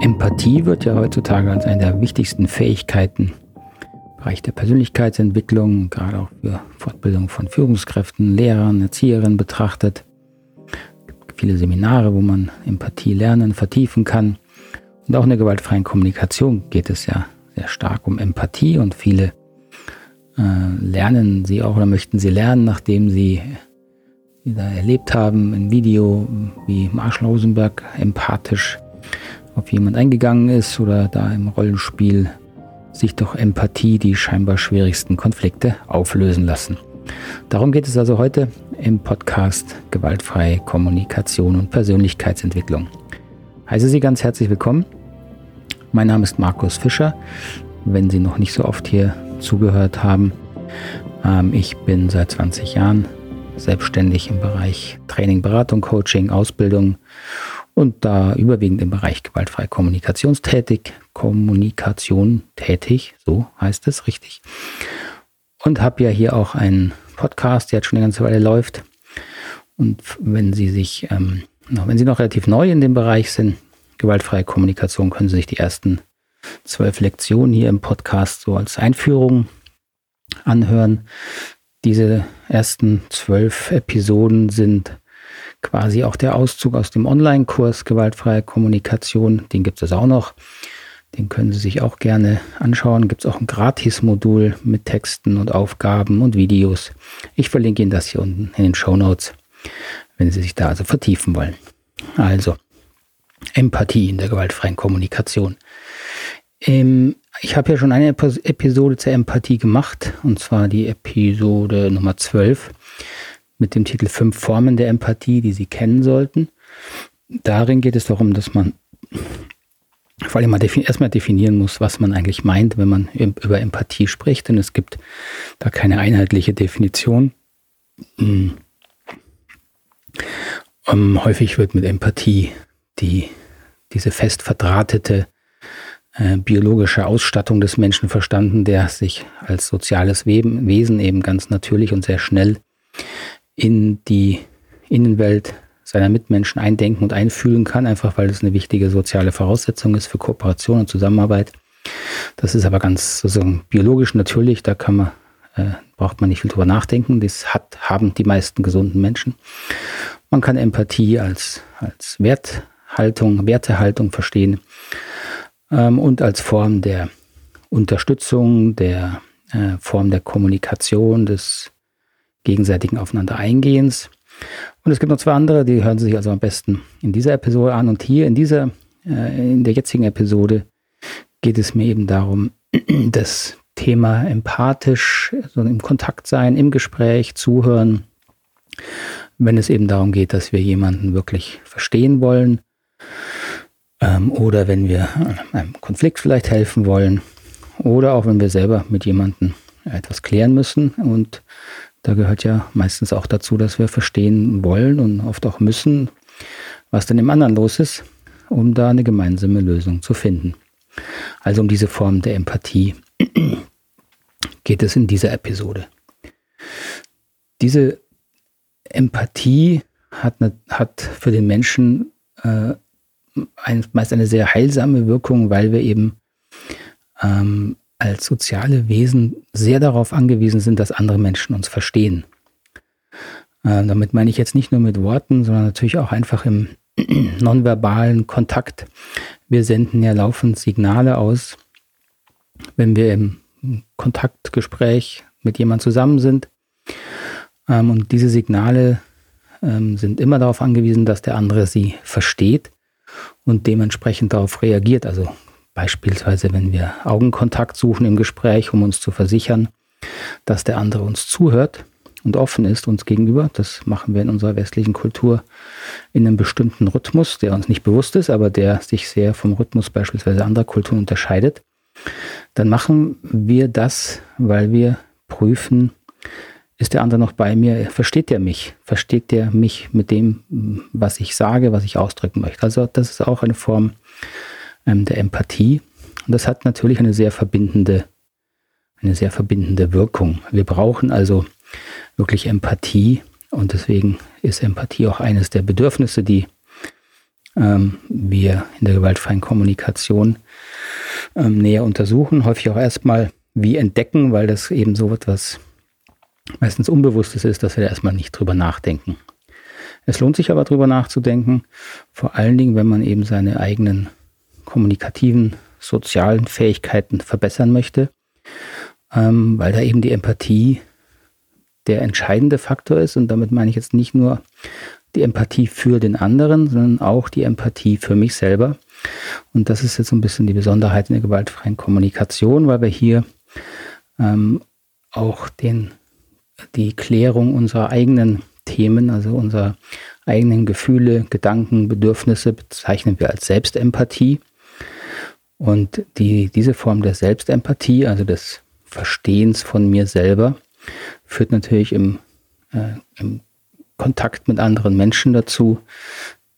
Empathie wird ja heutzutage als eine der wichtigsten Fähigkeiten im Bereich der Persönlichkeitsentwicklung, gerade auch für Fortbildung von Führungskräften, Lehrern, Erzieherinnen betrachtet. Es gibt viele Seminare, wo man Empathie lernen, vertiefen kann. Und auch in der gewaltfreien Kommunikation geht es ja sehr stark um Empathie und viele äh, lernen sie auch oder möchten sie lernen, nachdem sie da erlebt haben, ein Video, wie Marshall Rosenberg empathisch auf jemand eingegangen ist oder da im Rollenspiel sich durch Empathie die scheinbar schwierigsten Konflikte auflösen lassen. Darum geht es also heute im Podcast Gewaltfreie Kommunikation und Persönlichkeitsentwicklung. Heiße Sie ganz herzlich willkommen. Mein Name ist Markus Fischer. Wenn Sie noch nicht so oft hier zugehört haben, ähm, ich bin seit 20 Jahren selbstständig im Bereich Training, Beratung, Coaching, Ausbildung und da überwiegend im Bereich gewaltfreie Kommunikation tätig, Kommunikation tätig, so heißt es richtig. Und habe ja hier auch einen Podcast, der jetzt schon eine ganze Weile läuft. Und wenn Sie sich, ähm, wenn Sie noch relativ neu in dem Bereich sind, gewaltfreie Kommunikation, können Sie sich die ersten zwölf Lektionen hier im Podcast so als Einführung anhören. Diese ersten zwölf Episoden sind quasi auch der Auszug aus dem Online-Kurs Gewaltfreie Kommunikation. Den gibt es auch noch. Den können Sie sich auch gerne anschauen. Gibt es auch ein Gratis-Modul mit Texten und Aufgaben und Videos. Ich verlinke Ihnen das hier unten in den Show Notes, wenn Sie sich da also vertiefen wollen. Also, Empathie in der gewaltfreien Kommunikation. Ähm, ich habe ja schon eine Episode zur Empathie gemacht, und zwar die Episode Nummer 12 mit dem Titel Fünf Formen der Empathie, die Sie kennen sollten. Darin geht es darum, dass man vor allem mal defin erstmal definieren muss, was man eigentlich meint, wenn man über Empathie spricht, denn es gibt da keine einheitliche Definition. Um, ähm, häufig wird mit Empathie die, diese fest verdrahtete äh, biologische Ausstattung des Menschen verstanden, der sich als soziales Wesen eben ganz natürlich und sehr schnell in die Innenwelt seiner Mitmenschen eindenken und einfühlen kann, einfach weil es eine wichtige soziale Voraussetzung ist für Kooperation und Zusammenarbeit. Das ist aber ganz sozusagen biologisch natürlich, da kann man, äh, braucht man nicht viel drüber nachdenken. Das hat, haben die meisten gesunden Menschen. Man kann Empathie als, als Werthaltung, Wertehaltung verstehen ähm, und als Form der Unterstützung, der äh, Form der Kommunikation, des gegenseitigen Aufeinander Eingehens. Und es gibt noch zwei andere, die hören Sie sich also am besten in dieser Episode an. Und hier in dieser, äh, in der jetzigen Episode geht es mir eben darum, das Thema empathisch, so im Kontakt sein, im Gespräch, zuhören, wenn es eben darum geht, dass wir jemanden wirklich verstehen wollen ähm, oder wenn wir einem Konflikt vielleicht helfen wollen oder auch wenn wir selber mit jemandem etwas klären müssen. Und da gehört ja meistens auch dazu, dass wir verstehen wollen und oft auch müssen, was denn im anderen los ist, um da eine gemeinsame Lösung zu finden. Also um diese Form der Empathie geht es in dieser Episode. Diese Empathie hat, eine, hat für den Menschen äh, ein, meist eine sehr heilsame Wirkung, weil wir eben ähm, als soziale Wesen sehr darauf angewiesen sind, dass andere Menschen uns verstehen. Äh, damit meine ich jetzt nicht nur mit Worten, sondern natürlich auch einfach im nonverbalen Kontakt. Wir senden ja laufend Signale aus, wenn wir im Kontaktgespräch mit jemand zusammen sind. Ähm, und diese Signale ähm, sind immer darauf angewiesen, dass der andere sie versteht und dementsprechend darauf reagiert. Also beispielsweise, wenn wir Augenkontakt suchen im Gespräch, um uns zu versichern, dass der andere uns zuhört und offen ist uns gegenüber. Das machen wir in unserer westlichen Kultur in einem bestimmten Rhythmus, der uns nicht bewusst ist, aber der sich sehr vom Rhythmus beispielsweise anderer Kulturen unterscheidet. Dann machen wir das, weil wir prüfen, ist der andere noch bei mir? Versteht der mich? Versteht der mich mit dem, was ich sage, was ich ausdrücken möchte? Also das ist auch eine Form der Empathie. Und das hat natürlich eine sehr verbindende, eine sehr verbindende Wirkung. Wir brauchen also wirklich Empathie und deswegen ist Empathie auch eines der Bedürfnisse, die ähm, wir in der gewaltfreien Kommunikation ähm, näher untersuchen. Häufig auch erstmal wie entdecken, weil das eben so etwas meistens Unbewusstes ist, dass wir da erstmal nicht drüber nachdenken. Es lohnt sich aber drüber nachzudenken, vor allen Dingen, wenn man eben seine eigenen kommunikativen, sozialen Fähigkeiten verbessern möchte, ähm, weil da eben die Empathie der entscheidende Faktor ist. Und damit meine ich jetzt nicht nur die Empathie für den anderen, sondern auch die Empathie für mich selber. Und das ist jetzt so ein bisschen die Besonderheit in der gewaltfreien Kommunikation, weil wir hier ähm, auch den, die Klärung unserer eigenen Themen, also unserer eigenen Gefühle, Gedanken, Bedürfnisse bezeichnen wir als Selbstempathie. Und die, diese Form der Selbstempathie, also des Verstehens von mir selber, führt natürlich im, äh, im Kontakt mit anderen Menschen dazu,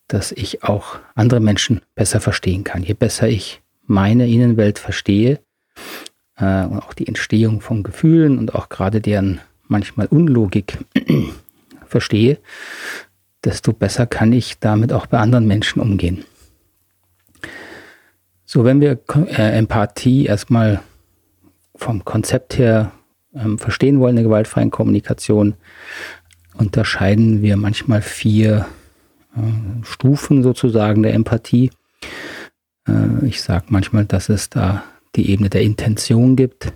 dass ich auch andere Menschen besser verstehen kann. Je besser ich meine Innenwelt verstehe äh, und auch die Entstehung von Gefühlen und auch gerade deren manchmal Unlogik verstehe, desto besser kann ich damit auch bei anderen Menschen umgehen. So, wenn wir äh, Empathie erstmal vom Konzept her ähm, verstehen wollen, der gewaltfreien Kommunikation, unterscheiden wir manchmal vier äh, Stufen sozusagen der Empathie. Äh, ich sage manchmal, dass es da die Ebene der Intention gibt,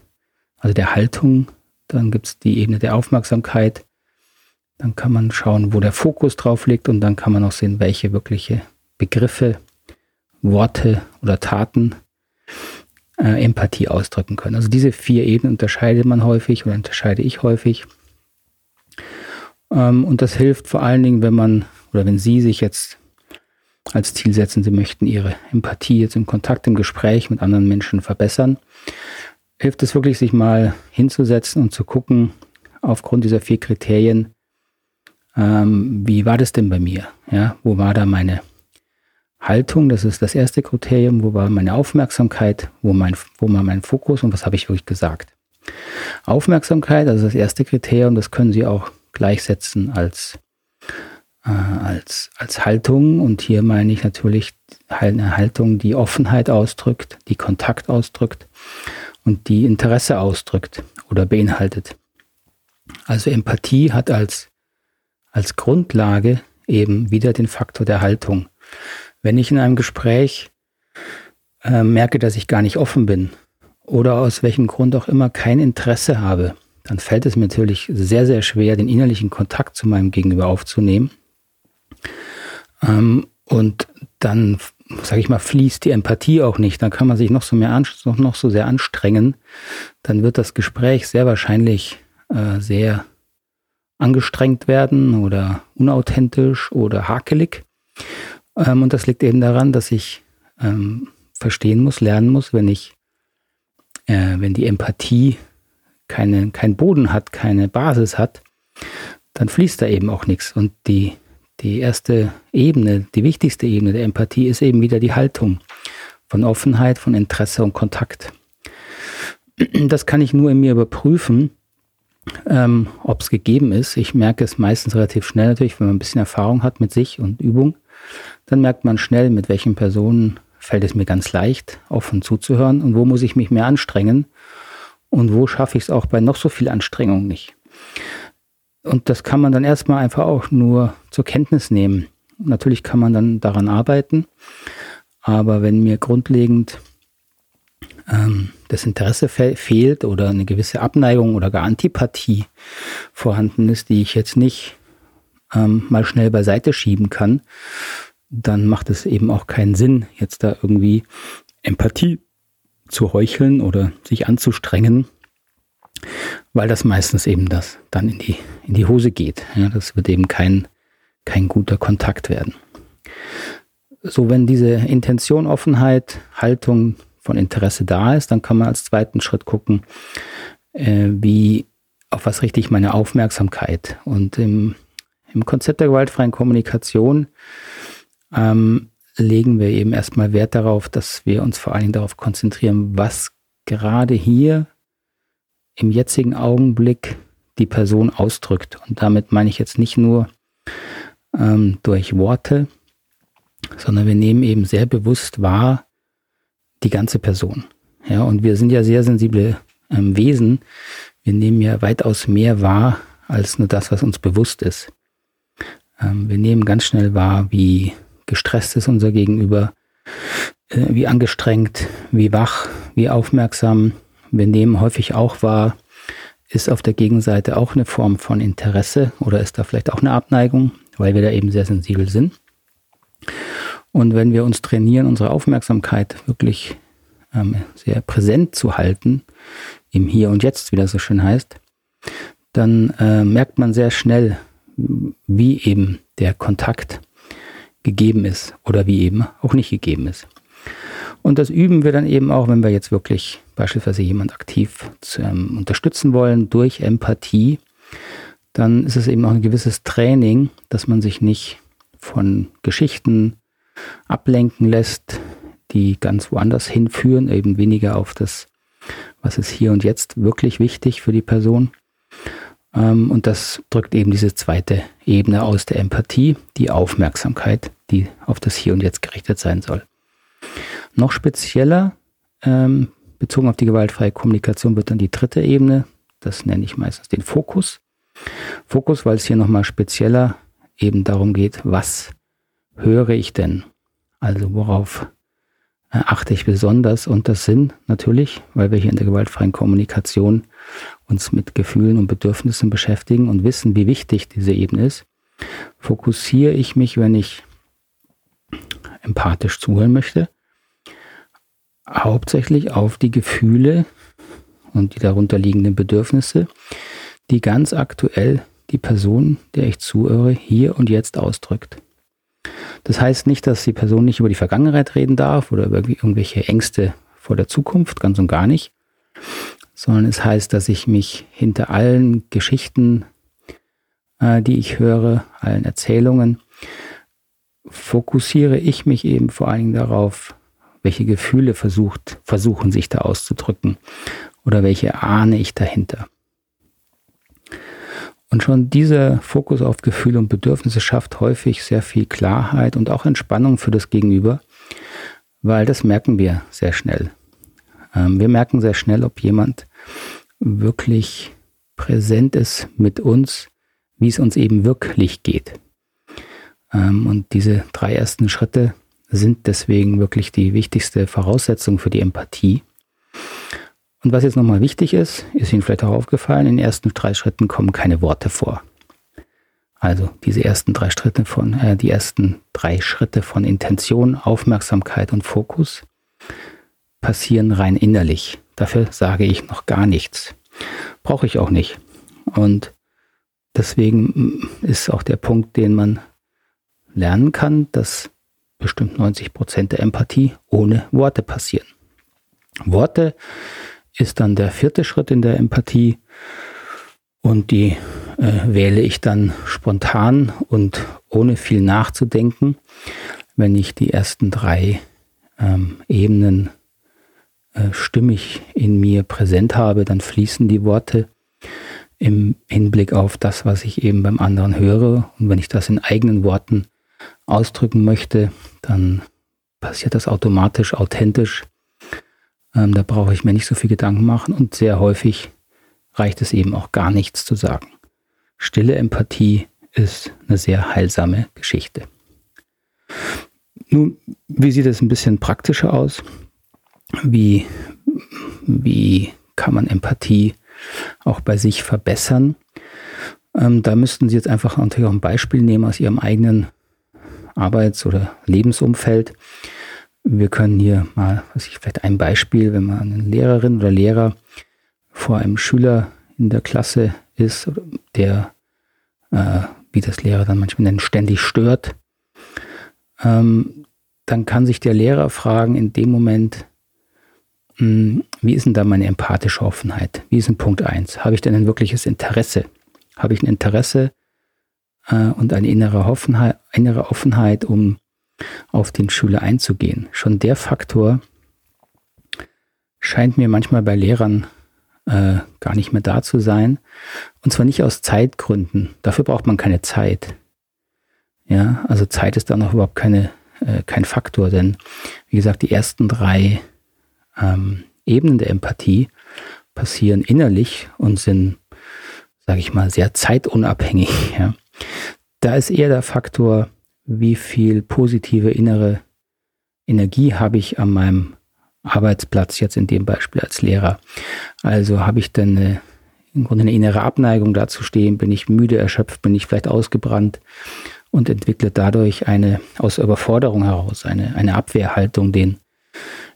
also der Haltung. Dann gibt es die Ebene der Aufmerksamkeit. Dann kann man schauen, wo der Fokus drauf liegt und dann kann man auch sehen, welche wirkliche Begriffe, Worte oder Taten äh, Empathie ausdrücken können. Also diese vier Ebenen unterscheidet man häufig oder unterscheide ich häufig. Ähm, und das hilft vor allen Dingen, wenn man oder wenn Sie sich jetzt als Ziel setzen, Sie möchten Ihre Empathie jetzt im Kontakt, im Gespräch mit anderen Menschen verbessern, hilft es wirklich, sich mal hinzusetzen und zu gucken, aufgrund dieser vier Kriterien, ähm, wie war das denn bei mir? Ja, wo war da meine Haltung, das ist das erste Kriterium, wo war meine Aufmerksamkeit, wo, mein, wo war mein Fokus und was habe ich wirklich gesagt. Aufmerksamkeit, also das erste Kriterium, das können Sie auch gleichsetzen als, äh, als, als Haltung und hier meine ich natürlich eine Haltung, die Offenheit ausdrückt, die Kontakt ausdrückt und die Interesse ausdrückt oder beinhaltet. Also Empathie hat als, als Grundlage eben wieder den Faktor der Haltung. Wenn ich in einem Gespräch äh, merke, dass ich gar nicht offen bin oder aus welchem Grund auch immer kein Interesse habe, dann fällt es mir natürlich sehr, sehr schwer, den innerlichen Kontakt zu meinem Gegenüber aufzunehmen. Ähm, und dann, sage ich mal, fließt die Empathie auch nicht. Dann kann man sich noch so, mehr noch, noch so sehr anstrengen. Dann wird das Gespräch sehr wahrscheinlich äh, sehr angestrengt werden oder unauthentisch oder hakelig. Ähm, und das liegt eben daran, dass ich ähm, verstehen muss, lernen muss, wenn ich, äh, wenn die Empathie keine, keinen Boden hat, keine Basis hat, dann fließt da eben auch nichts. Und die, die erste Ebene, die wichtigste Ebene der Empathie ist eben wieder die Haltung von Offenheit, von Interesse und Kontakt. Das kann ich nur in mir überprüfen, ähm, ob es gegeben ist. Ich merke es meistens relativ schnell natürlich, wenn man ein bisschen Erfahrung hat mit sich und Übung dann merkt man schnell, mit welchen Personen fällt es mir ganz leicht, offen zuzuhören und wo muss ich mich mehr anstrengen und wo schaffe ich es auch bei noch so viel Anstrengung nicht. Und das kann man dann erstmal einfach auch nur zur Kenntnis nehmen. Natürlich kann man dann daran arbeiten, aber wenn mir grundlegend ähm, das Interesse fe fehlt oder eine gewisse Abneigung oder gar Antipathie vorhanden ist, die ich jetzt nicht ähm, mal schnell beiseite schieben kann, dann macht es eben auch keinen Sinn, jetzt da irgendwie Empathie zu heucheln oder sich anzustrengen, weil das meistens eben das dann in die, in die Hose geht. Ja, das wird eben kein, kein guter Kontakt werden. So, wenn diese Intention, Offenheit, Haltung von Interesse da ist, dann kann man als zweiten Schritt gucken, äh, wie, auf was richte ich meine Aufmerksamkeit. Und im, im Konzept der gewaltfreien Kommunikation ähm, legen wir eben erstmal Wert darauf, dass wir uns vor allen Dingen darauf konzentrieren, was gerade hier im jetzigen Augenblick die Person ausdrückt. Und damit meine ich jetzt nicht nur ähm, durch Worte, sondern wir nehmen eben sehr bewusst wahr die ganze Person. Ja, und wir sind ja sehr sensible ähm, Wesen. Wir nehmen ja weitaus mehr wahr als nur das, was uns bewusst ist. Ähm, wir nehmen ganz schnell wahr, wie gestresst ist unser Gegenüber, äh, wie angestrengt, wie wach, wie aufmerksam. Wir nehmen häufig auch wahr, ist auf der Gegenseite auch eine Form von Interesse oder ist da vielleicht auch eine Abneigung, weil wir da eben sehr sensibel sind. Und wenn wir uns trainieren, unsere Aufmerksamkeit wirklich ähm, sehr präsent zu halten, im Hier und Jetzt, wie das so schön heißt, dann äh, merkt man sehr schnell, wie eben der Kontakt gegeben ist oder wie eben auch nicht gegeben ist. Und das üben wir dann eben auch, wenn wir jetzt wirklich beispielsweise jemand aktiv zu, ähm, unterstützen wollen durch Empathie, dann ist es eben auch ein gewisses Training, dass man sich nicht von Geschichten ablenken lässt, die ganz woanders hinführen, eben weniger auf das, was ist hier und jetzt wirklich wichtig für die Person. Ähm, und das drückt eben diese zweite Ebene aus der Empathie, die Aufmerksamkeit, die auf das Hier und Jetzt gerichtet sein soll. Noch spezieller, ähm, bezogen auf die gewaltfreie Kommunikation, wird dann die dritte Ebene, das nenne ich meistens den Fokus. Fokus, weil es hier nochmal spezieller eben darum geht, was höre ich denn? Also worauf äh, achte ich besonders? Und das sind natürlich, weil wir hier in der gewaltfreien Kommunikation uns mit Gefühlen und Bedürfnissen beschäftigen und wissen, wie wichtig diese Ebene ist, fokussiere ich mich, wenn ich empathisch zuhören möchte, hauptsächlich auf die Gefühle und die darunter liegenden Bedürfnisse, die ganz aktuell die Person, der ich zuhöre, hier und jetzt ausdrückt. Das heißt nicht, dass die Person nicht über die Vergangenheit reden darf oder über irgendwelche Ängste vor der Zukunft, ganz und gar nicht, sondern es heißt, dass ich mich hinter allen Geschichten, äh, die ich höre, allen Erzählungen, fokussiere ich mich eben vor allen Dingen darauf, welche Gefühle versucht, versuchen sich da auszudrücken oder welche ahne ich dahinter. Und schon dieser Fokus auf Gefühle und Bedürfnisse schafft häufig sehr viel Klarheit und auch Entspannung für das Gegenüber, weil das merken wir sehr schnell. Ähm, wir merken sehr schnell, ob jemand wirklich präsent ist mit uns, wie es uns eben wirklich geht. Ähm, und diese drei ersten Schritte sind deswegen wirklich die wichtigste Voraussetzung für die Empathie. Und was jetzt nochmal wichtig ist, ist Ihnen vielleicht auch aufgefallen, in den ersten drei Schritten kommen keine Worte vor. Also diese ersten drei Schritte von, äh, die ersten drei Schritte von Intention, Aufmerksamkeit und Fokus passieren rein innerlich. Dafür sage ich noch gar nichts. Brauche ich auch nicht. Und deswegen ist auch der Punkt, den man lernen kann, dass bestimmt 90 Prozent der Empathie ohne Worte passieren. Worte ist dann der vierte Schritt in der Empathie und die äh, wähle ich dann spontan und ohne viel nachzudenken, wenn ich die ersten drei ähm, Ebenen äh, stimmig in mir präsent habe, dann fließen die Worte im Hinblick auf das, was ich eben beim anderen höre. Und wenn ich das in eigenen Worten ausdrücken möchte, dann passiert das automatisch, authentisch. Ähm, da brauche ich mir nicht so viel Gedanken machen und sehr häufig reicht es eben auch gar nichts zu sagen. Stille Empathie ist eine sehr heilsame Geschichte. Nun, wie sieht es ein bisschen praktischer aus? Wie, wie kann man Empathie auch bei sich verbessern? Ähm, da müssten Sie jetzt einfach natürlich auch ein Beispiel nehmen aus Ihrem eigenen Arbeits- oder Lebensumfeld. Wir können hier mal, was ich vielleicht ein Beispiel, wenn man eine Lehrerin oder Lehrer vor einem Schüler in der Klasse ist, der, äh, wie das Lehrer dann manchmal nennen, ständig stört, ähm, dann kann sich der Lehrer fragen in dem Moment, wie ist denn da meine empathische Offenheit? Wie ist denn Punkt 1? Habe ich denn ein wirkliches Interesse? Habe ich ein Interesse äh, und eine innere Offenheit, innere Offenheit, um auf den Schüler einzugehen. Schon der Faktor scheint mir manchmal bei Lehrern äh, gar nicht mehr da zu sein. Und zwar nicht aus Zeitgründen. Dafür braucht man keine Zeit. Ja, also Zeit ist da noch überhaupt keine äh, kein Faktor, denn wie gesagt, die ersten drei ähm, Ebenen der Empathie passieren innerlich und sind, sage ich mal, sehr zeitunabhängig. Ja. Da ist eher der Faktor, wie viel positive innere Energie habe ich an meinem Arbeitsplatz, jetzt in dem Beispiel als Lehrer. Also habe ich dann eine, im Grunde eine innere Abneigung dazu stehen, bin ich müde, erschöpft, bin ich vielleicht ausgebrannt und entwickle dadurch eine aus Überforderung heraus, eine, eine Abwehrhaltung den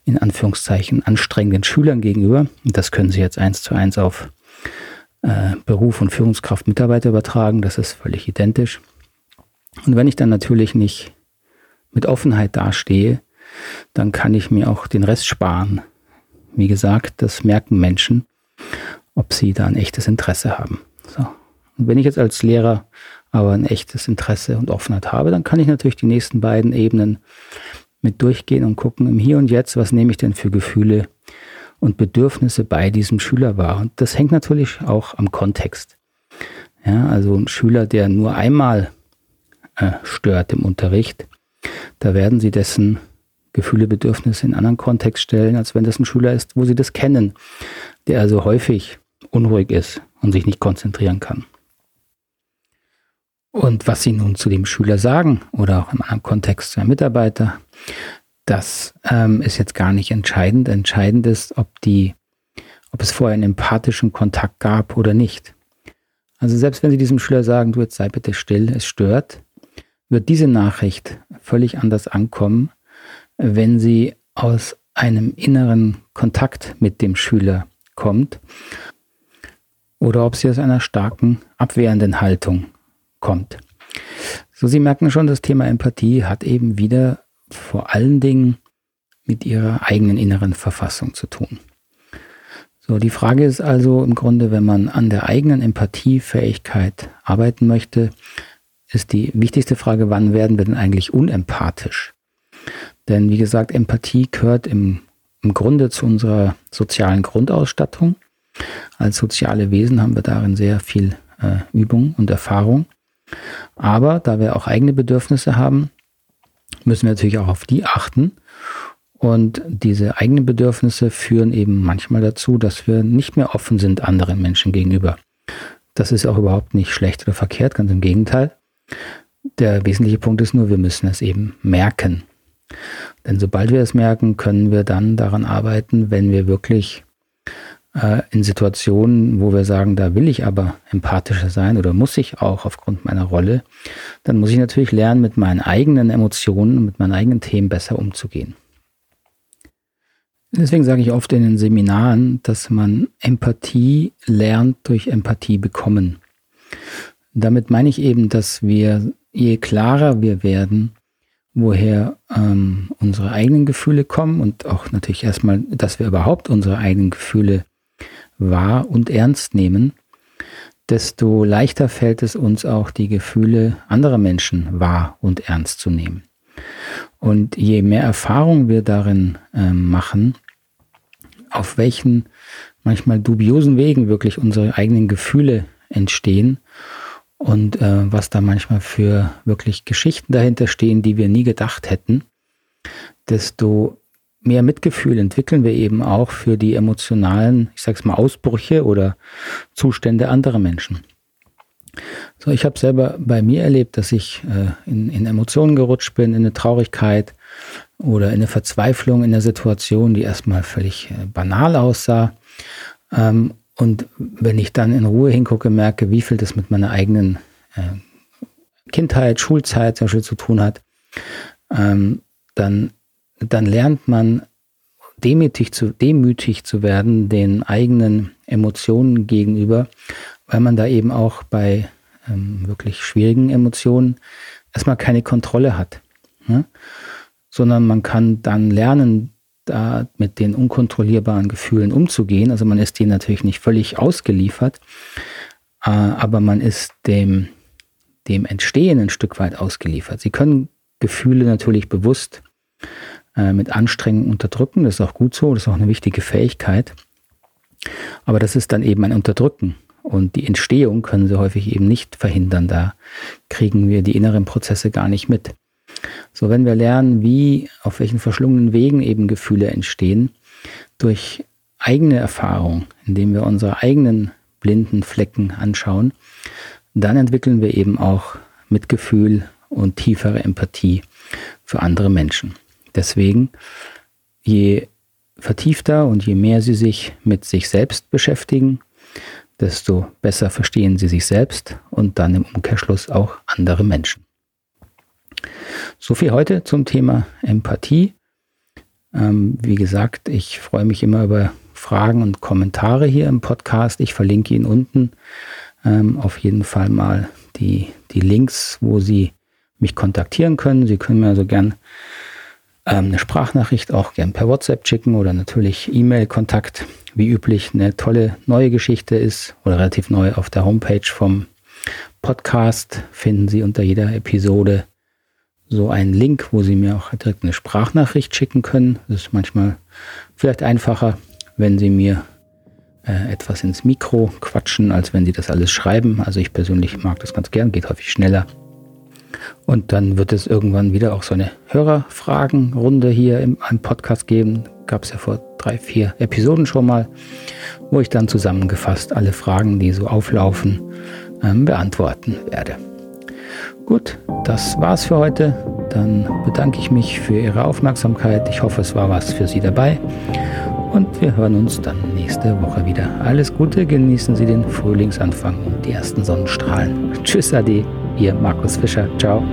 in Anführungszeichen anstrengenden Schülern gegenüber. Das können Sie jetzt eins zu eins auf äh, Beruf und Führungskraft Mitarbeiter übertragen. Das ist völlig identisch. Und wenn ich dann natürlich nicht mit Offenheit dastehe, dann kann ich mir auch den Rest sparen. Wie gesagt, das merken Menschen, ob sie da ein echtes Interesse haben. So. Und wenn ich jetzt als Lehrer aber ein echtes Interesse und Offenheit habe, dann kann ich natürlich die nächsten beiden Ebenen mit durchgehen und gucken im Hier und Jetzt, was nehme ich denn für Gefühle und Bedürfnisse bei diesem Schüler wahr. Und das hängt natürlich auch am Kontext. Ja, also ein Schüler, der nur einmal äh, stört im Unterricht, da werden Sie dessen Gefühle, Bedürfnisse in einen anderen Kontext stellen, als wenn das ein Schüler ist, wo Sie das kennen, der also häufig unruhig ist und sich nicht konzentrieren kann. Und was Sie nun zu dem Schüler sagen oder auch im anderen Kontext zu einem Mitarbeiter, das ähm, ist jetzt gar nicht entscheidend. Entscheidend ist, ob die, ob es vorher einen empathischen Kontakt gab oder nicht. Also selbst wenn Sie diesem Schüler sagen, du jetzt sei bitte still, es stört, wird diese Nachricht völlig anders ankommen, wenn sie aus einem inneren Kontakt mit dem Schüler kommt oder ob sie aus einer starken abwehrenden Haltung kommt. So, Sie merken schon, das Thema Empathie hat eben wieder vor allen Dingen mit Ihrer eigenen inneren Verfassung zu tun. So, die Frage ist also im Grunde, wenn man an der eigenen Empathiefähigkeit arbeiten möchte, ist die wichtigste Frage, wann werden wir denn eigentlich unempathisch? Denn wie gesagt, Empathie gehört im, im Grunde zu unserer sozialen Grundausstattung. Als soziale Wesen haben wir darin sehr viel äh, Übung und Erfahrung. Aber da wir auch eigene Bedürfnisse haben, müssen wir natürlich auch auf die achten. Und diese eigenen Bedürfnisse führen eben manchmal dazu, dass wir nicht mehr offen sind anderen Menschen gegenüber. Das ist auch überhaupt nicht schlecht oder verkehrt, ganz im Gegenteil. Der wesentliche Punkt ist nur, wir müssen es eben merken. Denn sobald wir es merken, können wir dann daran arbeiten, wenn wir wirklich äh, in Situationen, wo wir sagen, da will ich aber empathischer sein oder muss ich auch aufgrund meiner Rolle, dann muss ich natürlich lernen, mit meinen eigenen Emotionen, mit meinen eigenen Themen besser umzugehen. Deswegen sage ich oft in den Seminaren, dass man Empathie lernt durch Empathie bekommen. Damit meine ich eben, dass wir, je klarer wir werden, woher ähm, unsere eigenen Gefühle kommen und auch natürlich erstmal, dass wir überhaupt unsere eigenen Gefühle wahr und ernst nehmen, desto leichter fällt es uns auch, die Gefühle anderer Menschen wahr und ernst zu nehmen. Und je mehr Erfahrung wir darin äh, machen, auf welchen manchmal dubiosen Wegen wirklich unsere eigenen Gefühle entstehen und äh, was da manchmal für wirklich Geschichten dahinter stehen, die wir nie gedacht hätten, desto mehr Mitgefühl entwickeln wir eben auch für die emotionalen, ich sag's mal, Ausbrüche oder Zustände anderer Menschen. So, ich habe selber bei mir erlebt, dass ich äh, in, in Emotionen gerutscht bin, in eine Traurigkeit oder in eine Verzweiflung in der Situation, die erstmal völlig äh, banal aussah. Ähm, und wenn ich dann in Ruhe hingucke, merke, wie viel das mit meiner eigenen äh, Kindheit, Schulzeit zum Beispiel zu tun hat, ähm, dann dann lernt man demütig zu, demütig zu werden den eigenen Emotionen gegenüber, weil man da eben auch bei ähm, wirklich schwierigen Emotionen erstmal keine Kontrolle hat. Ne? Sondern man kann dann lernen, da mit den unkontrollierbaren Gefühlen umzugehen. Also man ist denen natürlich nicht völlig ausgeliefert, äh, aber man ist dem, dem Entstehen ein Stück weit ausgeliefert. Sie können Gefühle natürlich bewusst äh, mit Anstrengung unterdrücken. Das ist auch gut so, das ist auch eine wichtige Fähigkeit. Aber das ist dann eben ein Unterdrücken. Und die Entstehung können sie häufig eben nicht verhindern. Da kriegen wir die inneren Prozesse gar nicht mit. So, wenn wir lernen, wie, auf welchen verschlungenen Wegen eben Gefühle entstehen, durch eigene Erfahrung, indem wir unsere eigenen blinden Flecken anschauen, dann entwickeln wir eben auch Mitgefühl und tiefere Empathie für andere Menschen. Deswegen, je vertiefter und je mehr Sie sich mit sich selbst beschäftigen, desto besser verstehen Sie sich selbst und dann im Umkehrschluss auch andere Menschen. So viel heute zum Thema Empathie. Ähm, wie gesagt, ich freue mich immer über Fragen und Kommentare hier im Podcast. Ich verlinke Ihnen unten ähm, auf jeden Fall mal die, die Links, wo Sie mich kontaktieren können. Sie können mir also gern eine Sprachnachricht auch gern per WhatsApp schicken oder natürlich E-Mail-Kontakt. Wie üblich eine tolle neue Geschichte ist oder relativ neu auf der Homepage vom Podcast finden Sie unter jeder Episode so einen Link, wo Sie mir auch direkt eine Sprachnachricht schicken können. Das ist manchmal vielleicht einfacher, wenn Sie mir äh, etwas ins Mikro quatschen, als wenn Sie das alles schreiben. Also ich persönlich mag das ganz gern, geht häufig schneller. Und dann wird es irgendwann wieder auch so eine Hörerfragenrunde hier im, im Podcast geben. Gab es ja vor drei, vier Episoden schon mal, wo ich dann zusammengefasst alle Fragen, die so auflaufen, ähm, beantworten werde. Gut, das war's für heute. Dann bedanke ich mich für Ihre Aufmerksamkeit. Ich hoffe, es war was für Sie dabei. Und wir hören uns dann nächste Woche wieder. Alles Gute, genießen Sie den Frühlingsanfang und die ersten Sonnenstrahlen. Tschüss, Ade, Ihr Markus Fischer. Ciao.